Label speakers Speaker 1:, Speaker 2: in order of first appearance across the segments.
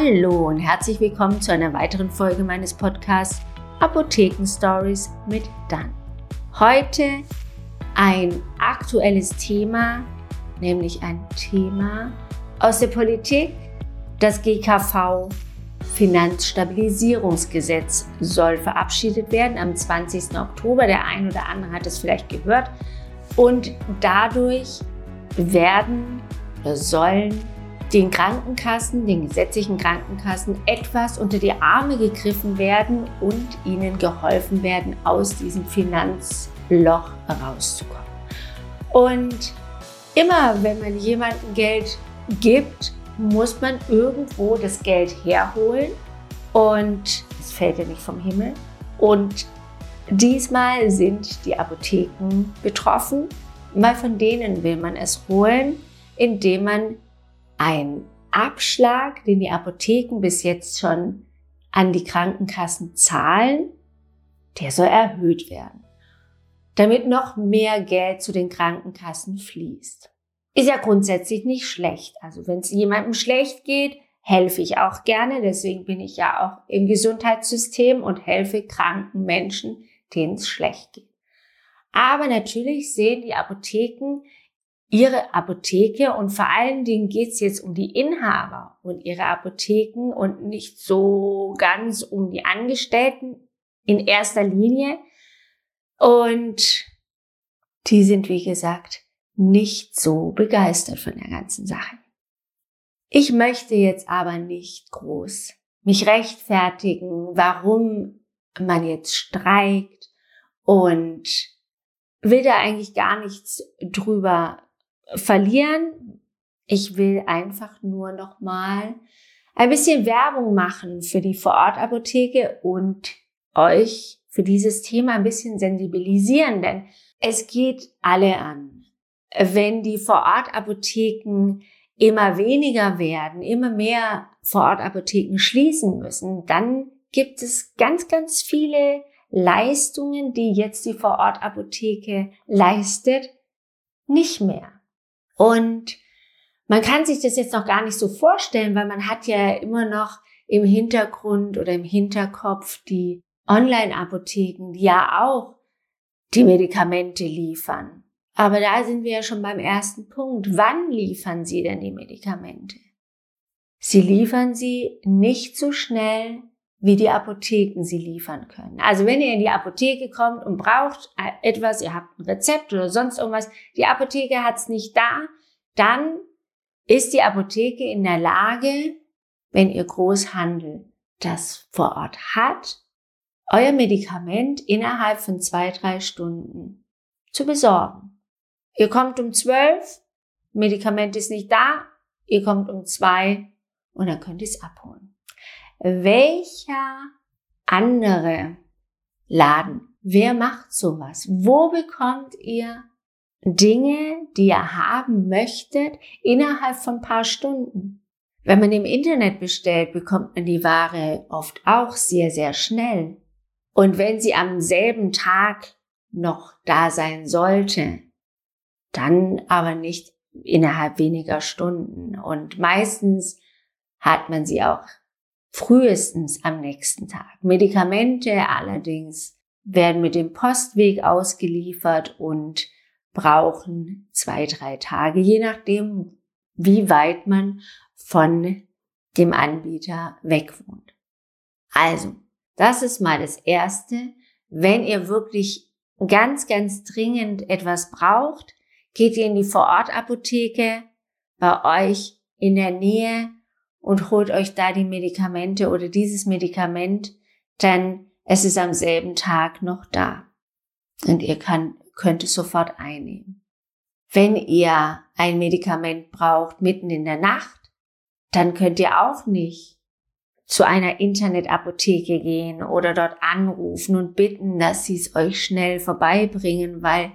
Speaker 1: Hallo und herzlich willkommen zu einer weiteren Folge meines Podcasts Apotheken Stories mit Dan. Heute ein aktuelles Thema, nämlich ein Thema aus der Politik. Das GKV Finanzstabilisierungsgesetz soll verabschiedet werden am 20. Oktober. Der ein oder andere hat es vielleicht gehört. Und dadurch werden oder sollen den Krankenkassen, den gesetzlichen Krankenkassen etwas unter die Arme gegriffen werden und ihnen geholfen werden, aus diesem Finanzloch rauszukommen. Und immer wenn man jemandem Geld gibt, muss man irgendwo das Geld herholen und es fällt ja nicht vom Himmel. Und diesmal sind die Apotheken betroffen, weil von denen will man es holen, indem man ein Abschlag, den die Apotheken bis jetzt schon an die Krankenkassen zahlen, der soll erhöht werden, damit noch mehr Geld zu den Krankenkassen fließt. Ist ja grundsätzlich nicht schlecht. Also wenn es jemandem schlecht geht, helfe ich auch gerne. Deswegen bin ich ja auch im Gesundheitssystem und helfe kranken Menschen, denen es schlecht geht. Aber natürlich sehen die Apotheken ihre Apotheke und vor allen Dingen geht es jetzt um die Inhaber und ihre Apotheken und nicht so ganz um die Angestellten in erster Linie. Und die sind, wie gesagt, nicht so begeistert von der ganzen Sache. Ich möchte jetzt aber nicht groß mich rechtfertigen, warum man jetzt streikt und will da eigentlich gar nichts drüber verlieren. Ich will einfach nur noch mal ein bisschen Werbung machen für die Vorortapotheke und euch für dieses Thema ein bisschen sensibilisieren, denn es geht alle an. Wenn die Vorortapotheken immer weniger werden, immer mehr Vorortapotheken schließen müssen, dann gibt es ganz, ganz viele Leistungen, die jetzt die Vorortapotheke leistet, nicht mehr. Und man kann sich das jetzt noch gar nicht so vorstellen, weil man hat ja immer noch im Hintergrund oder im Hinterkopf die Online-Apotheken, die ja auch die Medikamente liefern. Aber da sind wir ja schon beim ersten Punkt. Wann liefern sie denn die Medikamente? Sie liefern sie nicht so schnell, wie die Apotheken sie liefern können. Also wenn ihr in die Apotheke kommt und braucht etwas, ihr habt ein Rezept oder sonst irgendwas, die Apotheke hat es nicht da, dann ist die Apotheke in der Lage, wenn ihr Großhandel das vor Ort hat, euer Medikament innerhalb von zwei, drei Stunden zu besorgen. Ihr kommt um zwölf, Medikament ist nicht da, ihr kommt um zwei und dann könnt ihr es abholen welcher andere Laden, wer macht sowas? Wo bekommt ihr Dinge, die ihr haben möchtet, innerhalb von ein paar Stunden? Wenn man im Internet bestellt, bekommt man die Ware oft auch sehr, sehr schnell. Und wenn sie am selben Tag noch da sein sollte, dann aber nicht innerhalb weniger Stunden. Und meistens hat man sie auch frühestens am nächsten Tag. Medikamente allerdings werden mit dem Postweg ausgeliefert und brauchen zwei, drei Tage, je nachdem, wie weit man von dem Anbieter weg wohnt. Also, das ist mal das Erste. Wenn ihr wirklich ganz, ganz dringend etwas braucht, geht ihr in die Vorortapotheke bei euch in der Nähe und holt euch da die Medikamente oder dieses Medikament, denn es ist am selben Tag noch da und ihr kann, könnt es sofort einnehmen. Wenn ihr ein Medikament braucht mitten in der Nacht, dann könnt ihr auch nicht zu einer Internetapotheke gehen oder dort anrufen und bitten, dass sie es euch schnell vorbeibringen, weil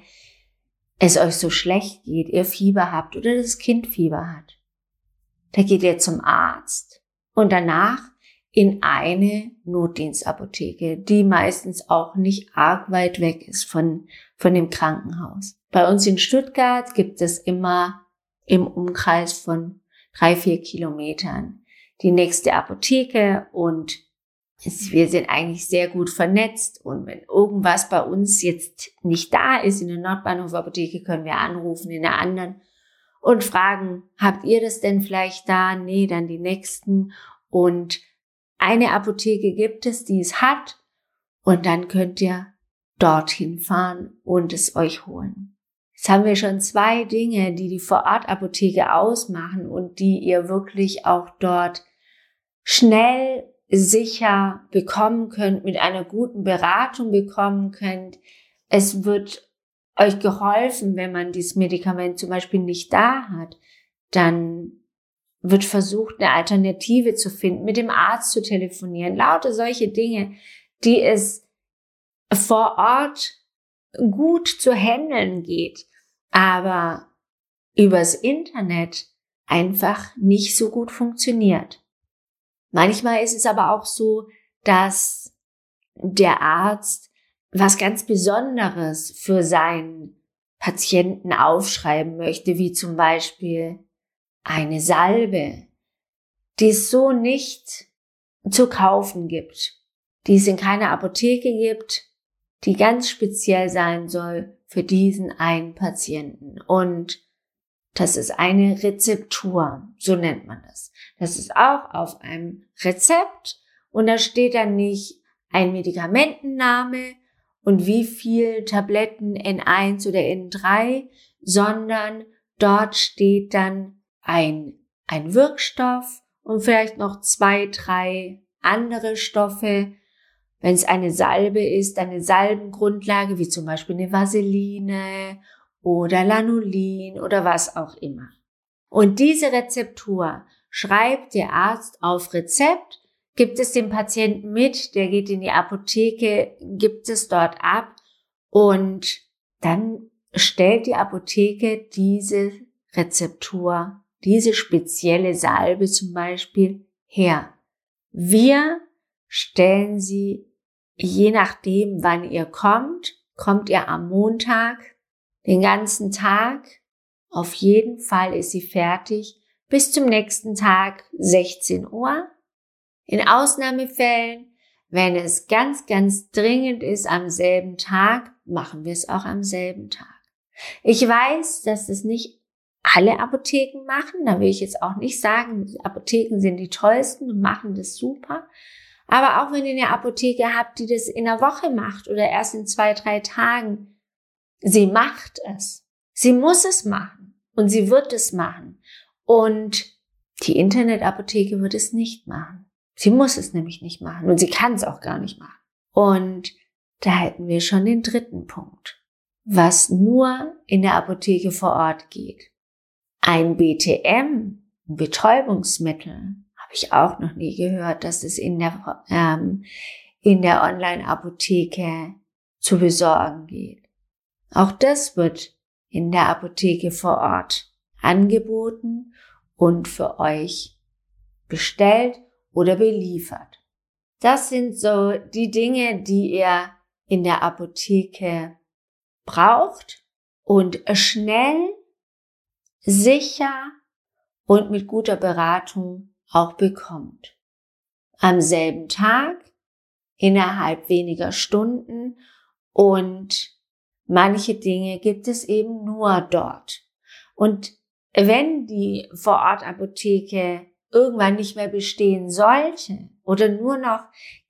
Speaker 1: es euch so schlecht geht, ihr Fieber habt oder das Kind Fieber hat. Da geht ihr zum Arzt und danach in eine Notdienstapotheke, die meistens auch nicht arg weit weg ist von, von dem Krankenhaus. Bei uns in Stuttgart gibt es immer im Umkreis von drei, vier Kilometern die nächste Apotheke und wir sind eigentlich sehr gut vernetzt und wenn irgendwas bei uns jetzt nicht da ist in der Nordbahnhof Apotheke, können wir anrufen in der anderen und fragen, habt ihr das denn vielleicht da? Nee, dann die nächsten und eine Apotheke gibt es, die es hat und dann könnt ihr dorthin fahren und es euch holen. Jetzt haben wir schon zwei Dinge, die die Vorortapotheke ausmachen und die ihr wirklich auch dort schnell sicher bekommen könnt, mit einer guten Beratung bekommen könnt. Es wird euch geholfen, wenn man dieses Medikament zum Beispiel nicht da hat, dann wird versucht, eine Alternative zu finden, mit dem Arzt zu telefonieren, lauter solche Dinge, die es vor Ort gut zu handeln geht, aber übers Internet einfach nicht so gut funktioniert. Manchmal ist es aber auch so, dass der Arzt was ganz Besonderes für seinen Patienten aufschreiben möchte, wie zum Beispiel eine Salbe, die es so nicht zu kaufen gibt, die es in keiner Apotheke gibt, die ganz speziell sein soll für diesen einen Patienten. Und das ist eine Rezeptur, so nennt man das. Das ist auch auf einem Rezept und da steht dann nicht ein Medikamentenname und wie viel Tabletten N1 oder N3, sondern dort steht dann ein, ein Wirkstoff und vielleicht noch zwei, drei andere Stoffe. Wenn es eine Salbe ist, eine Salbengrundlage, wie zum Beispiel eine Vaseline oder Lanolin oder was auch immer. Und diese Rezeptur schreibt der Arzt auf Rezept, gibt es dem Patienten mit, der geht in die Apotheke, gibt es dort ab und dann stellt die Apotheke diese Rezeptur, diese spezielle Salbe zum Beispiel her. Wir stellen sie, je nachdem, wann ihr kommt, kommt ihr am Montag, den ganzen Tag. Auf jeden Fall ist sie fertig bis zum nächsten Tag 16 Uhr. In Ausnahmefällen, wenn es ganz, ganz dringend ist am selben Tag, machen wir es auch am selben Tag. Ich weiß, dass es nicht alle Apotheken machen. Da will ich jetzt auch nicht sagen, Apotheken sind die tollsten und machen das super. Aber auch wenn ihr eine Apotheke habt, die das in einer Woche macht oder erst in zwei, drei Tagen, Sie macht es. Sie muss es machen. Und sie wird es machen. Und die Internetapotheke wird es nicht machen. Sie muss es nämlich nicht machen. Und sie kann es auch gar nicht machen. Und da hätten wir schon den dritten Punkt. Was nur in der Apotheke vor Ort geht. Ein BTM, ein Betäubungsmittel, habe ich auch noch nie gehört, dass es in der, ähm, in der Online-Apotheke zu besorgen geht. Auch das wird in der Apotheke vor Ort angeboten und für euch bestellt oder beliefert. Das sind so die Dinge, die ihr in der Apotheke braucht und schnell, sicher und mit guter Beratung auch bekommt. Am selben Tag, innerhalb weniger Stunden und Manche Dinge gibt es eben nur dort. Und wenn die Vorortapotheke irgendwann nicht mehr bestehen sollte oder nur noch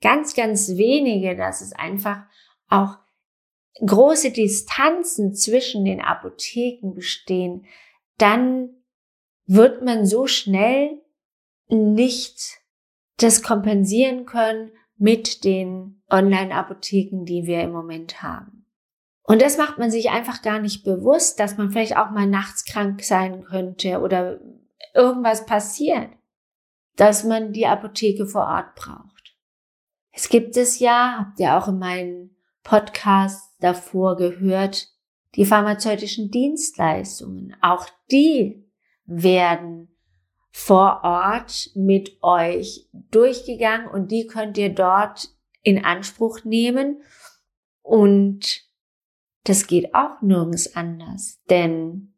Speaker 1: ganz, ganz wenige, dass es einfach auch große Distanzen zwischen den Apotheken bestehen, dann wird man so schnell nicht das kompensieren können mit den Online-Apotheken, die wir im Moment haben. Und das macht man sich einfach gar nicht bewusst, dass man vielleicht auch mal nachts krank sein könnte oder irgendwas passiert, dass man die Apotheke vor Ort braucht. Es gibt es ja, habt ihr auch in meinen Podcasts davor gehört, die pharmazeutischen Dienstleistungen. Auch die werden vor Ort mit euch durchgegangen und die könnt ihr dort in Anspruch nehmen und das geht auch nirgends anders, denn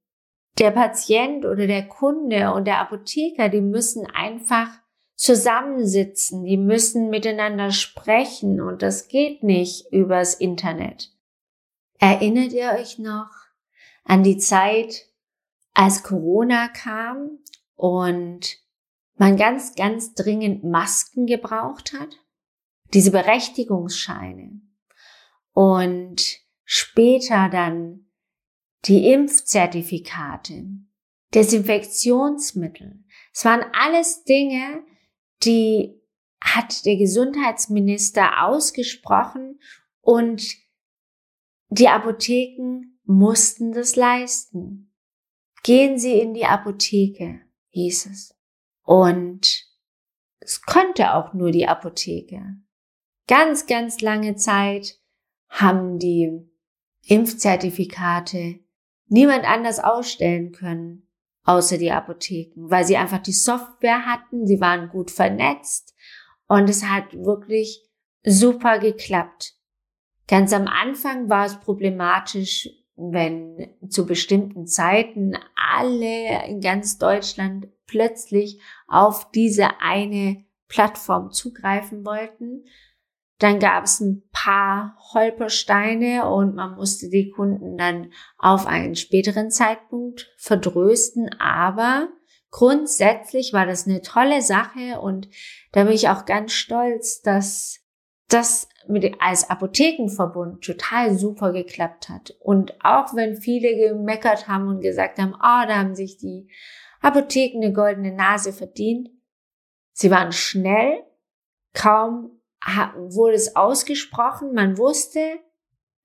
Speaker 1: der Patient oder der Kunde und der Apotheker, die müssen einfach zusammensitzen, die müssen miteinander sprechen und das geht nicht übers Internet. Erinnert ihr euch noch an die Zeit, als Corona kam und man ganz, ganz dringend Masken gebraucht hat? Diese Berechtigungsscheine und später dann die Impfzertifikate, Desinfektionsmittel. Es waren alles Dinge, die hat der Gesundheitsminister ausgesprochen und die Apotheken mussten das leisten. Gehen Sie in die Apotheke, hieß es. Und es konnte auch nur die Apotheke. Ganz, ganz lange Zeit haben die Impfzertifikate niemand anders ausstellen können, außer die Apotheken, weil sie einfach die Software hatten, sie waren gut vernetzt und es hat wirklich super geklappt. Ganz am Anfang war es problematisch, wenn zu bestimmten Zeiten alle in ganz Deutschland plötzlich auf diese eine Plattform zugreifen wollten. Dann gab es ein paar Holpersteine und man musste die Kunden dann auf einen späteren Zeitpunkt verdrösten. Aber grundsätzlich war das eine tolle Sache und da bin ich auch ganz stolz, dass das mit, als Apothekenverbund total super geklappt hat. Und auch wenn viele gemeckert haben und gesagt haben, oh, da haben sich die Apotheken eine goldene Nase verdient. Sie waren schnell, kaum wurde es ausgesprochen, man wusste,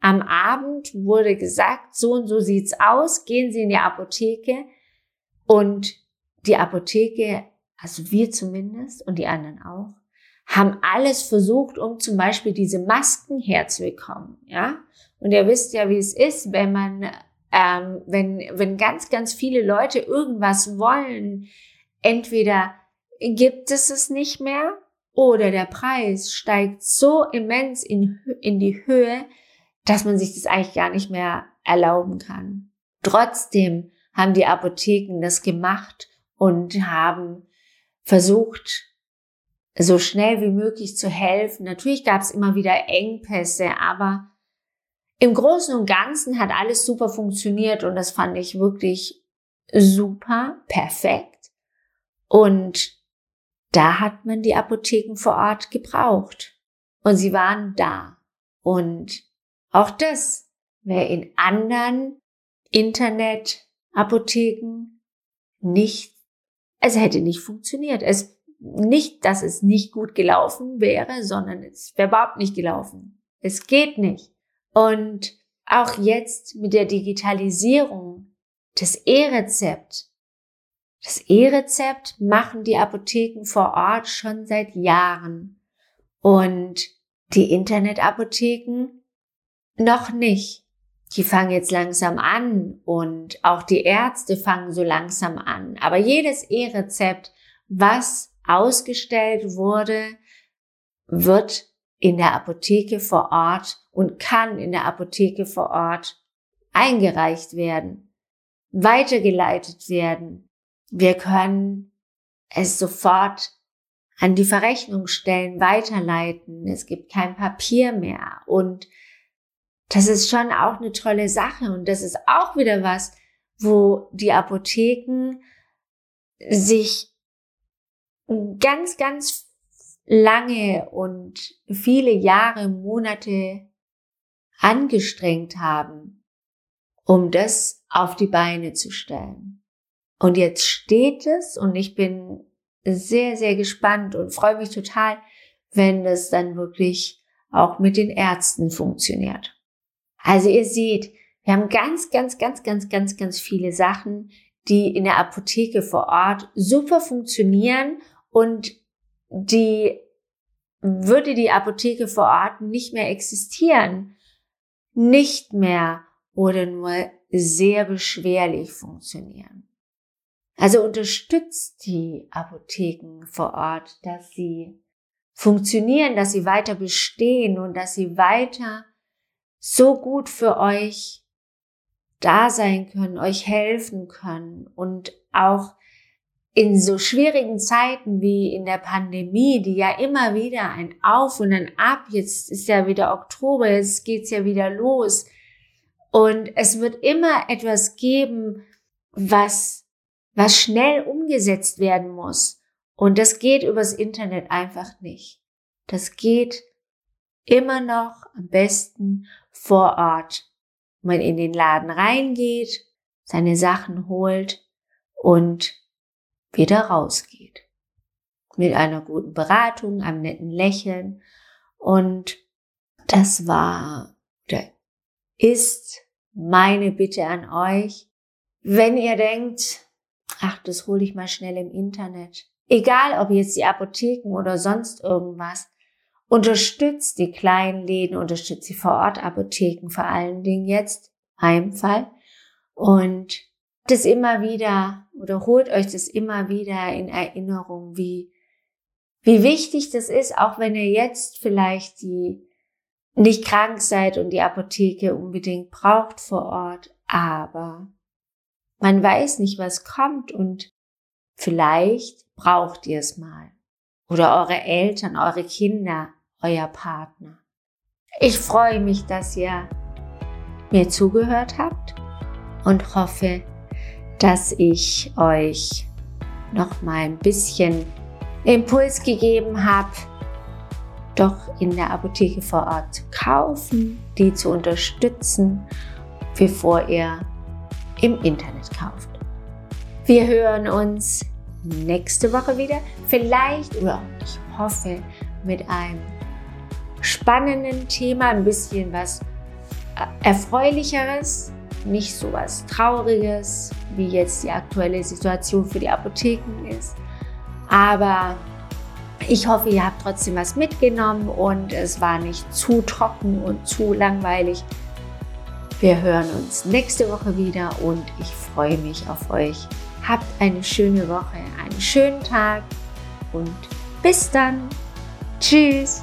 Speaker 1: am Abend wurde gesagt, so und so sieht's aus, gehen Sie in die Apotheke und die Apotheke, also wir zumindest und die anderen auch, haben alles versucht, um zum Beispiel diese Masken herzubekommen, ja. Und ihr wisst ja, wie es ist, wenn man, ähm, wenn, wenn ganz, ganz viele Leute irgendwas wollen, entweder gibt es es nicht mehr oder der Preis steigt so immens in, in die Höhe, dass man sich das eigentlich gar nicht mehr erlauben kann. Trotzdem haben die Apotheken das gemacht und haben versucht, so schnell wie möglich zu helfen. Natürlich gab es immer wieder Engpässe, aber im Großen und Ganzen hat alles super funktioniert und das fand ich wirklich super, perfekt. Und da hat man die Apotheken vor Ort gebraucht. Und sie waren da. Und auch das wäre in anderen Internetapotheken nicht, es hätte nicht funktioniert. Es nicht, dass es nicht gut gelaufen wäre, sondern es wäre überhaupt nicht gelaufen. Es geht nicht. Und auch jetzt mit der Digitalisierung das E-Rezept. Das E-Rezept machen die Apotheken vor Ort schon seit Jahren. Und die Internetapotheken noch nicht. Die fangen jetzt langsam an und auch die Ärzte fangen so langsam an. Aber jedes E-Rezept, was ausgestellt wurde, wird in der Apotheke vor Ort und kann in der Apotheke vor Ort eingereicht werden, weitergeleitet werden. Wir können es sofort an die Verrechnungsstellen weiterleiten. Es gibt kein Papier mehr. Und das ist schon auch eine tolle Sache. Und das ist auch wieder was, wo die Apotheken sich ganz, ganz lange und viele Jahre, Monate angestrengt haben, um das auf die Beine zu stellen. Und jetzt steht es und ich bin sehr, sehr gespannt und freue mich total, wenn das dann wirklich auch mit den Ärzten funktioniert. Also ihr seht, wir haben ganz, ganz, ganz, ganz, ganz, ganz viele Sachen, die in der Apotheke vor Ort super funktionieren und die würde die Apotheke vor Ort nicht mehr existieren, nicht mehr oder nur sehr beschwerlich funktionieren. Also unterstützt die Apotheken vor Ort, dass sie funktionieren, dass sie weiter bestehen und dass sie weiter so gut für euch da sein können, euch helfen können und auch in so schwierigen Zeiten wie in der Pandemie, die ja immer wieder ein Auf und ein Ab, jetzt ist ja wieder Oktober, jetzt geht's ja wieder los. Und es wird immer etwas geben, was, was schnell umgesetzt werden muss. Und das geht übers Internet einfach nicht. Das geht immer noch am besten vor Ort. Man in den Laden reingeht, seine Sachen holt und wieder rausgeht. Mit einer guten Beratung, einem netten Lächeln. Und das war oder ist meine Bitte an euch. Wenn ihr denkt, ach, das hole ich mal schnell im Internet. Egal, ob jetzt die Apotheken oder sonst irgendwas. Unterstützt die kleinen Läden, unterstützt die Vorortapotheken vor allen Dingen jetzt, Heimfall. Und das immer wieder oder holt euch das immer wieder in Erinnerung, wie, wie wichtig das ist, auch wenn ihr jetzt vielleicht die nicht krank seid und die Apotheke unbedingt braucht vor Ort, aber man weiß nicht, was kommt und vielleicht braucht ihr es mal. Oder eure Eltern, eure Kinder, euer Partner. Ich freue mich, dass ihr mir zugehört habt und hoffe, dass ich euch noch mal ein bisschen Impuls gegeben habe, doch in der Apotheke vor Ort zu kaufen, die zu unterstützen, bevor ihr im Internet kauft. Wir hören uns nächste Woche wieder, vielleicht oder ich hoffe mit einem spannenden Thema, ein bisschen was erfreulicheres, nicht so was Trauriges, wie jetzt die aktuelle Situation für die Apotheken ist. Aber ich hoffe, ihr habt trotzdem was mitgenommen und es war nicht zu trocken und zu langweilig. Wir hören uns nächste Woche wieder und ich freue mich auf euch. Habt eine schöne Woche, einen schönen Tag und bis dann. Tschüss.